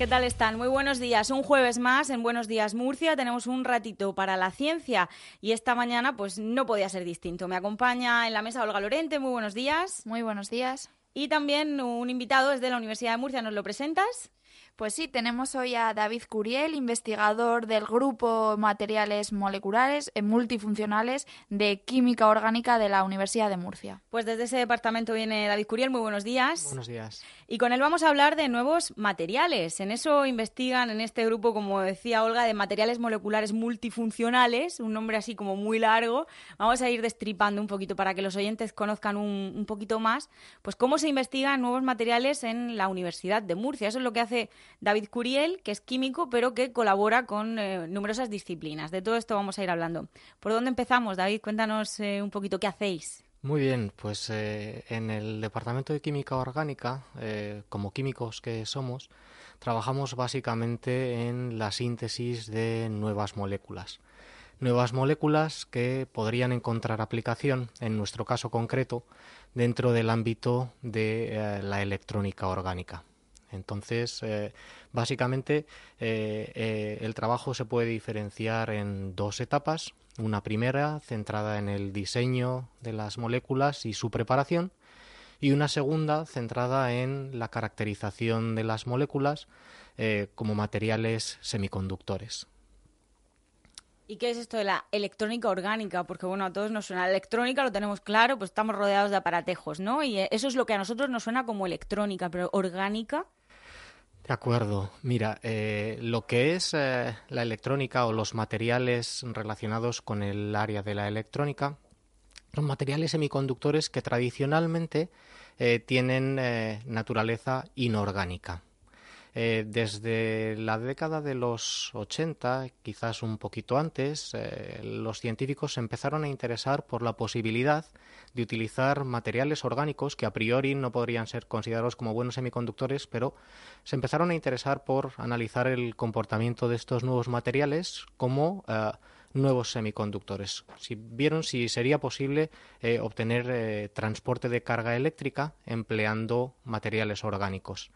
¿Qué tal están? Muy buenos días. Un jueves más en Buenos Días Murcia. Tenemos un ratito para la ciencia y esta mañana pues no podía ser distinto. Me acompaña en la mesa Olga Lorente. Muy buenos días. Muy buenos días. Y también un invitado es de la Universidad de Murcia. ¿Nos lo presentas? Pues sí, tenemos hoy a David Curiel, investigador del Grupo Materiales Moleculares eh, Multifuncionales de Química Orgánica de la Universidad de Murcia. Pues desde ese departamento viene David Curiel. Muy buenos días. Buenos días. Y con él vamos a hablar de nuevos materiales. En eso investigan en este grupo, como decía Olga, de materiales moleculares multifuncionales, un nombre así como muy largo. Vamos a ir destripando un poquito para que los oyentes conozcan un, un poquito más, pues cómo se investigan nuevos materiales en la Universidad de Murcia. Eso es lo que hace David Curiel, que es químico, pero que colabora con eh, numerosas disciplinas. De todo esto vamos a ir hablando. ¿Por dónde empezamos, David? Cuéntanos eh, un poquito qué hacéis. Muy bien, pues eh, en el Departamento de Química Orgánica, como químicos que somos, trabajamos básicamente en la síntesis de nuevas moléculas. Nuevas moléculas que podrían encontrar aplicación, en nuestro caso concreto, dentro del ámbito de la electrónica orgánica. Entonces, eh, básicamente, eh, eh, el trabajo se puede diferenciar en dos etapas. Una primera, centrada en el diseño de las moléculas y su preparación, y una segunda, centrada en la caracterización de las moléculas como materiales semiconductores. ¿Y qué es esto de la electrónica orgánica? Porque bueno, a todos nos suena. Electrónica lo tenemos claro, pues estamos rodeados de aparatejos, ¿no? Y eso es lo que a nosotros nos suena como electrónica, pero orgánica. De acuerdo. Mira, eh, lo que es eh, la electrónica o los materiales relacionados con el área de la electrónica son materiales semiconductores que tradicionalmente eh, tienen naturaleza inorgánica. Eh, desde la década de los 80, quizás un poquito antes, eh, los científicos se empezaron a interesar por la posibilidad de utilizar materiales orgánicos que a priori no podrían ser considerados como buenos semiconductores, pero se empezaron a interesar por analizar el comportamiento de estos nuevos materiales como eh, nuevos semiconductores. Si vieron si sería posible obtener transporte de carga eléctrica empleando materiales orgánicos.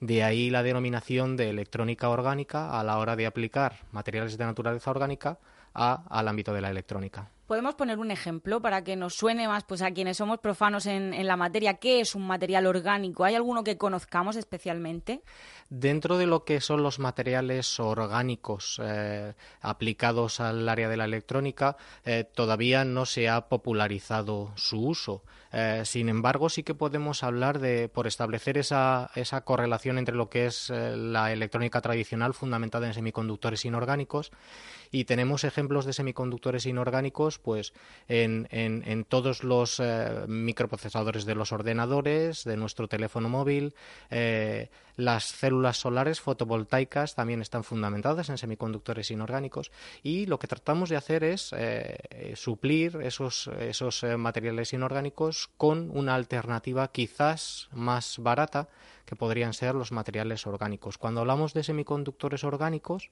De ahí la denominación de electrónica orgánica a la hora de aplicar materiales de naturaleza orgánica al ámbito de la electrónica. ¿Podemos poner un ejemplo para que nos suene más pues, a quienes somos profanos en, la materia? ¿Qué es un material orgánico? ¿Hay alguno que conozcamos especialmente? Dentro de lo que son los materiales orgánicos eh, aplicados al área de la electrónica, eh, todavía no se ha popularizado su uso. Eh, sin embargo, sí que podemos hablar de, por establecer esa, esa correlación entre lo que es la electrónica tradicional fundamentada en semiconductores inorgánicos y tenemos ejemplos de semiconductores inorgánicos pues en, en, todos los eh, microprocesadores de los ordenadores, de nuestro teléfono móvil, eh, las células solares fotovoltaicas también están fundamentadas en semiconductores inorgánicos y lo que tratamos de hacer es eh, suplir esos, esos materiales inorgánicos con una alternativa quizás más barata que podrían ser los materiales orgánicos. Cuando hablamos de semiconductores orgánicos,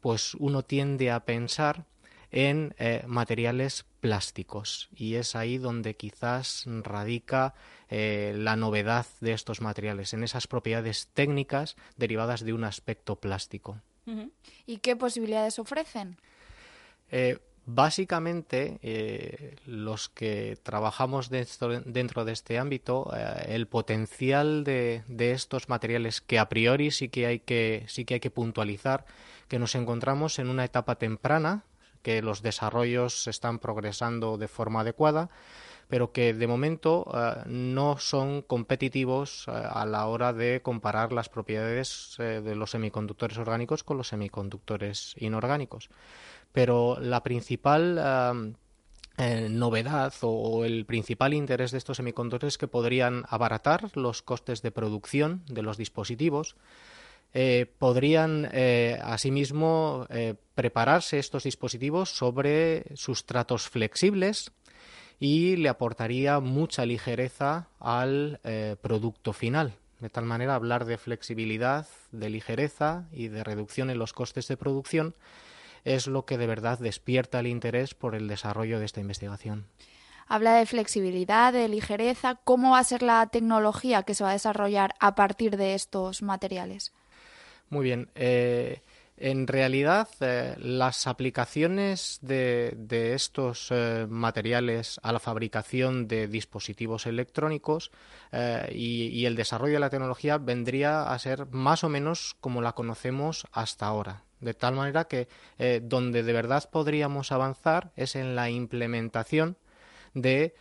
pues uno tiende a pensar en eh, materiales plásticos y es ahí donde quizás radica eh, la novedad de estos materiales, en esas propiedades técnicas derivadas de un aspecto plástico. ¿Y qué posibilidades ofrecen? Eh, Básicamente, eh, los que trabajamos dentro, de este ámbito, eh, el potencial de, estos materiales que a priori sí que hay que sí que hay que puntualizar, que nos encontramos en una etapa temprana, que los desarrollos están progresando de forma adecuada, pero que de momento eh, no son competitivos a la hora de comparar las propiedades de los semiconductores orgánicos con los semiconductores inorgánicos pero la principal eh, novedad o, el principal interés de estos semiconductores es que podrían abaratar los costes de producción de los dispositivos, eh, podrían eh, asimismo prepararse estos dispositivos sobre sustratos flexibles y le aportaría mucha ligereza al producto final. De tal manera, hablar de flexibilidad, de ligereza y de reducción en los costes de producción es lo que de verdad despierta el interés por el desarrollo de esta investigación. Habla de flexibilidad, de ligereza. ¿Cómo va a ser la tecnología que se va a desarrollar a partir de estos materiales? Muy bien. Eh, en realidad, eh, las aplicaciones de, estos eh, materiales a la fabricación de dispositivos electrónicos eh, y, el desarrollo de la tecnología vendría a ser más o menos como la conocemos hasta ahora. De tal manera que donde de verdad podríamos avanzar es en la implementación de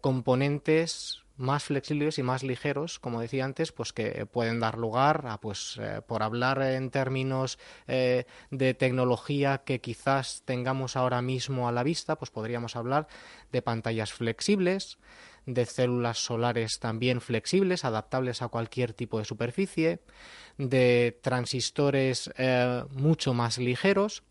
componentes más flexibles y más ligeros, como decía antes, pues que pueden dar lugar a, pues, eh, por hablar en términos eh, de tecnología que quizás tengamos ahora mismo a la vista, pues podríamos hablar de pantallas flexibles, de células solares también flexibles, adaptables a cualquier tipo de superficie, de transistores eh, mucho más ligeros,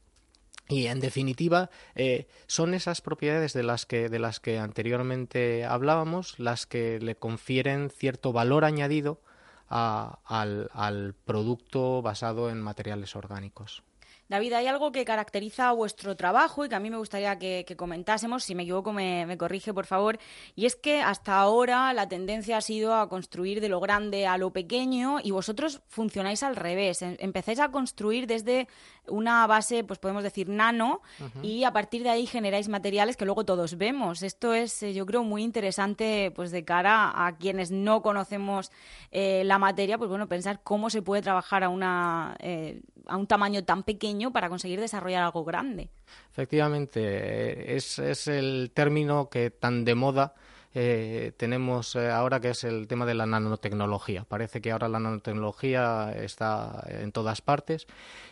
y en definitiva, eh, son esas propiedades de las, que, de las que anteriormente hablábamos las que le confieren cierto valor añadido al producto basado en materiales orgánicos. David, hay algo que caracteriza a vuestro trabajo y que a mí me gustaría que, comentásemos, si me equivoco me, corrige por favor, y es que hasta ahora la tendencia ha sido a construir de lo grande a lo pequeño y vosotros funcionáis al revés, em, empezáis a construir desde una base, pues podemos decir nano, y a partir de ahí generáis materiales que luego todos vemos. Esto es, eh, yo creo, muy interesante pues de cara a quienes no conocemos eh, la materia, pues bueno, pensar cómo se puede trabajar a una eh, a un tamaño tan pequeño para conseguir desarrollar algo grande. Efectivamente, es, es el término que tan de moda eh, tenemos eh, ahora que es el tema de la nanotecnología. Parece que ahora la nanotecnología está en todas partes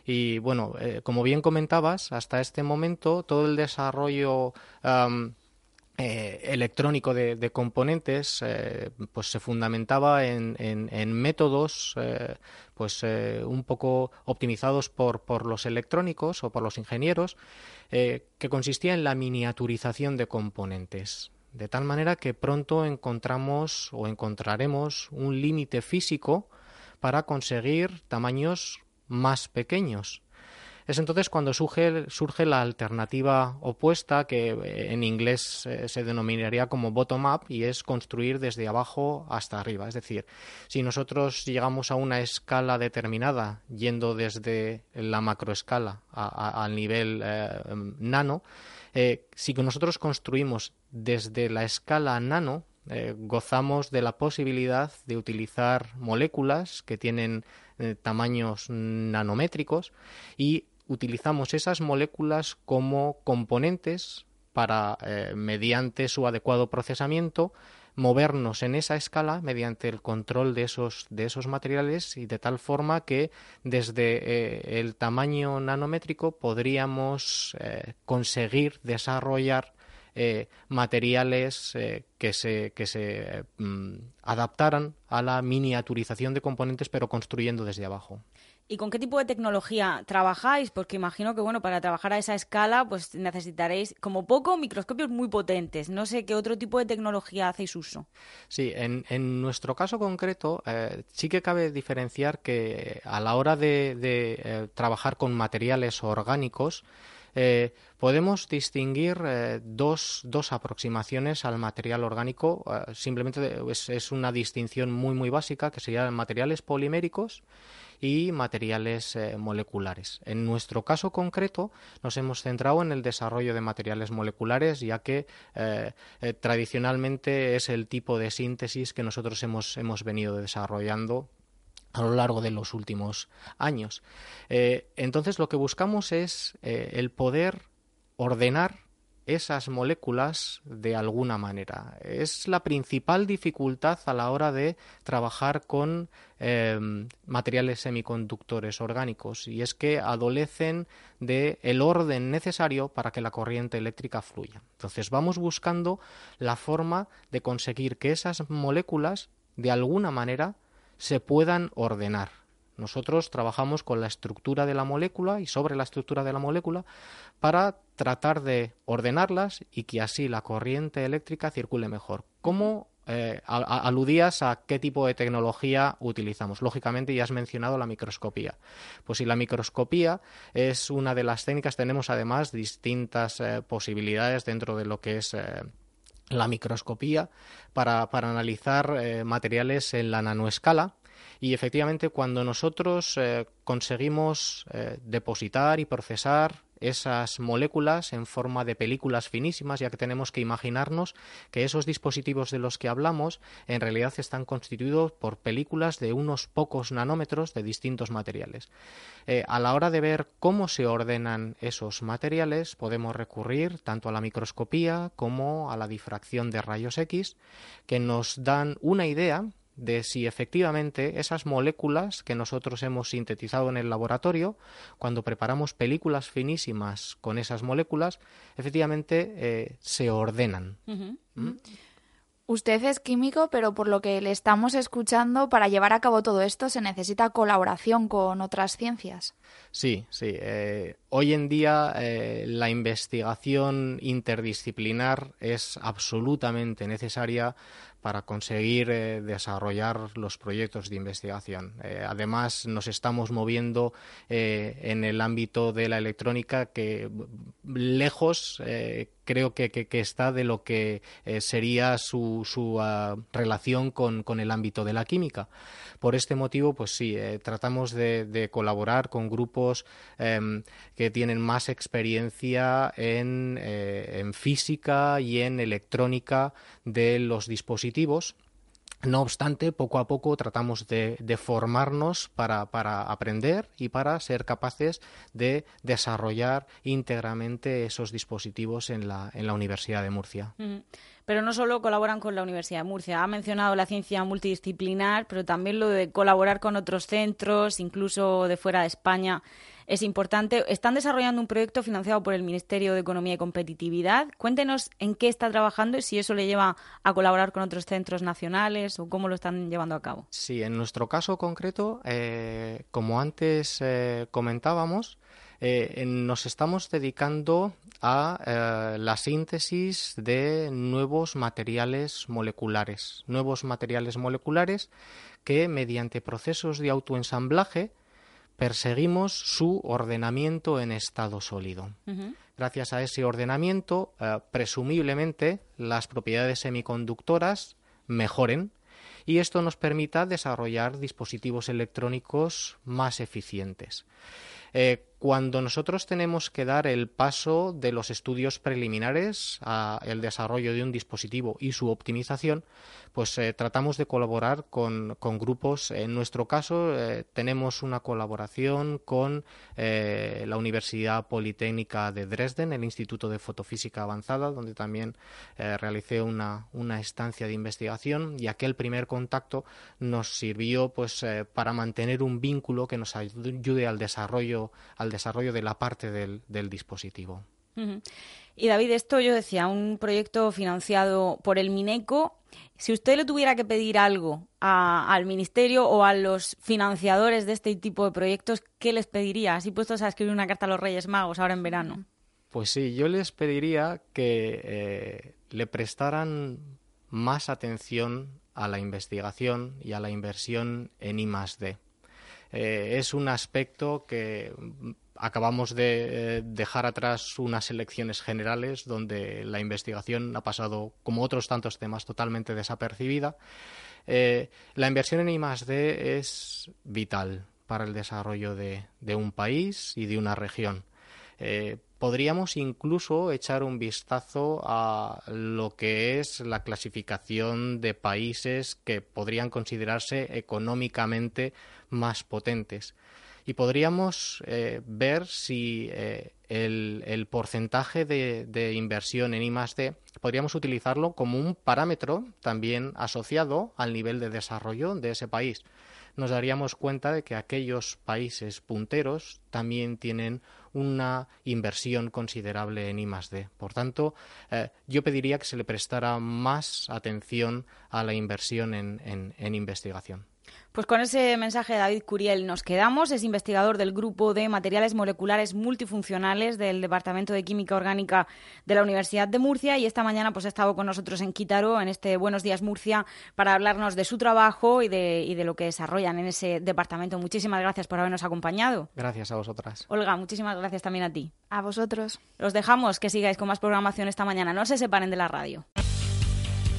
y bueno, eh, como bien comentabas, hasta este momento todo el desarrollo electrónico de, componentes pues se fundamentaba en, métodos pues eh, un poco optimizados por, los electrónicos o por los ingenieros, eh, que consistía en la miniaturización de componentes. De tal manera que pronto encontramos o encontraremos un límite físico para conseguir tamaños más pequeños. Es entonces cuando surge, surge la alternativa opuesta que eh, en inglés eh, se denominaría como bottom-up y es construir desde abajo hasta arriba. Es decir, si nosotros llegamos a una escala determinada yendo desde la macroescala al nivel eh, nano, si nosotros construimos desde la escala nano, gozamos de la posibilidad de utilizar moléculas que tienen tamaños nanométricos y utilizamos esas moléculas como componentes para, eh, mediante su adecuado procesamiento, movernos en esa escala mediante el control de esos, de esos materiales y de tal forma que desde eh, el tamaño nanométrico podríamos eh, conseguir desarrollar materiales que se, que se mm, adaptaran a la miniaturización de componentes pero construyendo desde abajo. ¿Y con qué tipo de tecnología trabajáis? Porque imagino que, bueno, para trabajar a esa escala, pues necesitaréis, como poco, microscopios muy potentes. No sé qué otro tipo de tecnología hacéis uso. Sí, en, en nuestro caso concreto, eh, sí que cabe diferenciar que a la hora de, eh, trabajar con materiales orgánicos, eh, podemos distinguir dos, dos, aproximaciones al material orgánico. simplemente es, es, una distinción muy, muy básica que serían materiales poliméricos y materiales eh, moleculares. En nuestro caso concreto nos hemos centrado en el desarrollo de materiales moleculares, ya que eh, eh, tradicionalmente es el tipo de síntesis que nosotros hemos, hemos venido desarrollando a lo largo de los últimos años. entonces lo que buscamos es el poder ordenar esas moléculas de alguna manera. Es la principal dificultad a la hora de trabajar con em, materiales semiconductores orgánicos y es que adolecen de el orden necesario para que la corriente eléctrica fluya. Entonces vamos buscando la forma de conseguir que esas moléculas de alguna manera se puedan ordenar Nosotros trabajamos con la estructura de la molécula y sobre la estructura de la molécula para tratar de ordenarlas y que así la corriente eléctrica circule mejor. ¿Cómo eh, aludías a qué tipo de tecnología utilizamos. Lógicamente ya has mencionado la microscopía. Pues si la microscopía es una de las técnicas, tenemos además distintas eh, posibilidades dentro de lo que es eh, la microscopía para, analizar materiales en la nanoescala. Y efectivamente, cuando nosotros conseguimos depositar y procesar esas moléculas en forma de películas finísimas, ya que tenemos que imaginarnos que esos dispositivos de los que hablamos en realidad están constituidos por películas de unos pocos nanómetros de distintos materiales. Eh, a la hora de ver cómo se ordenan esos materiales, podemos recurrir tanto a la microscopía como a la difracción de rayos X, que nos dan una idea de si efectivamente esas moléculas que nosotros hemos sintetizado en el laboratorio, cuando preparamos películas finísimas con esas moléculas, efectivamente eh, se ordenan. ¿Mm? Usted es químico, pero por lo que le estamos escuchando, para llevar a cabo todo esto se necesita colaboración con otras ciencias. Sí, sí. Eh, hoy en día eh, la investigación interdisciplinar es absolutamente necesaria para conseguir eh, desarrollar los proyectos de investigación. Eh, además, nos estamos moviendo en el ámbito de la electrónica que lejos creo que, está de lo que sería su, su ah, relación con, el ámbito de la química. Por este motivo, pues sí, tratamos de, de, colaborar con grupos em, que tienen más experiencia en, en física y en electrónica de los dispositivos. No obstante, poco a poco tratamos de, formarnos para, aprender y para ser capaces de desarrollar íntegramente esos dispositivos en la, en la Universidad de Murcia. Pero no solo colaboran con la Universidad de Murcia. Ha mencionado la ciencia multidisciplinar, pero también lo de colaborar con otros centros, incluso de fuera de España es importante. Están desarrollando un proyecto financiado por el Ministerio de Economía y Competitividad. Cuéntenos en qué está trabajando y si eso le lleva a colaborar con otros centros nacionales o cómo lo están llevando a cabo. Sí, en nuestro caso concreto, eh, como antes eh, comentábamos, eh, nos estamos dedicando a la síntesis de nuevos materiales moleculares, nuevos materiales moleculares que mediante procesos de autoensamblaje perseguimos su ordenamiento en estado sólido. Gracias a ese ordenamiento, eh, presumiblemente, las propiedades semiconductoras mejoren y esto nos permita desarrollar dispositivos electrónicos más eficientes. Eh, cuando nosotros tenemos que dar el paso de los estudios preliminares al desarrollo de un dispositivo y su optimización, pues eh, tratamos de colaborar con, grupos. En nuestro caso, eh, tenemos una colaboración con eh, la Universidad Politécnica de Dresden, el Instituto de Fotofísica Avanzada, donde también realicé una, una, estancia de investigación y aquel primer contacto nos sirvió pues para mantener un vínculo que nos ayude al desarrollo, al desarrollo de la parte del, dispositivo. Y David, esto yo decía, un proyecto financiado por el Mineco. Si usted le tuviera que pedir algo al Ministerio o a los financiadores de este tipo de proyectos, ¿qué les pediría? Así puestos a escribir una carta a los Reyes Magos ahora en verano. Pues sí, yo les pediría que eh, le prestaran más atención a la investigación y a la inversión en I +D. Eh, es un aspecto que acabamos de eh, dejar atrás unas elecciones generales donde la investigación ha pasado, como otros tantos temas, totalmente desapercibida. Eh, la inversión en I+D es vital para el desarrollo de, un país y de una región. Podríamos incluso echar un vistazo a lo que es la clasificación de países que podrían considerarse económicamente más potentes y podríamos eh, ver si eh, el, porcentaje de, inversión en I+D podríamos utilizarlo como un parámetro también asociado al nivel de desarrollo de ese país. Nos daríamos cuenta de que aquellos países punteros también tienen una inversión considerable en I+D. Por tanto, eh, yo pediría que se le prestara más atención a la inversión en investigación. Pues con ese mensaje de David Curiel nos quedamos. Es investigador del Grupo de Materiales Moleculares Multifuncionales del Departamento de Química Orgánica de la Universidad de Murcia y esta mañana pues ha estado con nosotros en Quítaro, en este Buenos Días Murcia, para hablarnos de su trabajo y de, y de lo que desarrollan en ese departamento. Muchísimas gracias por habernos acompañado. Gracias a vosotras. Olga, muchísimas gracias también a ti. A vosotros. Los dejamos que sigáis con más programación esta mañana. No se separen de la radio.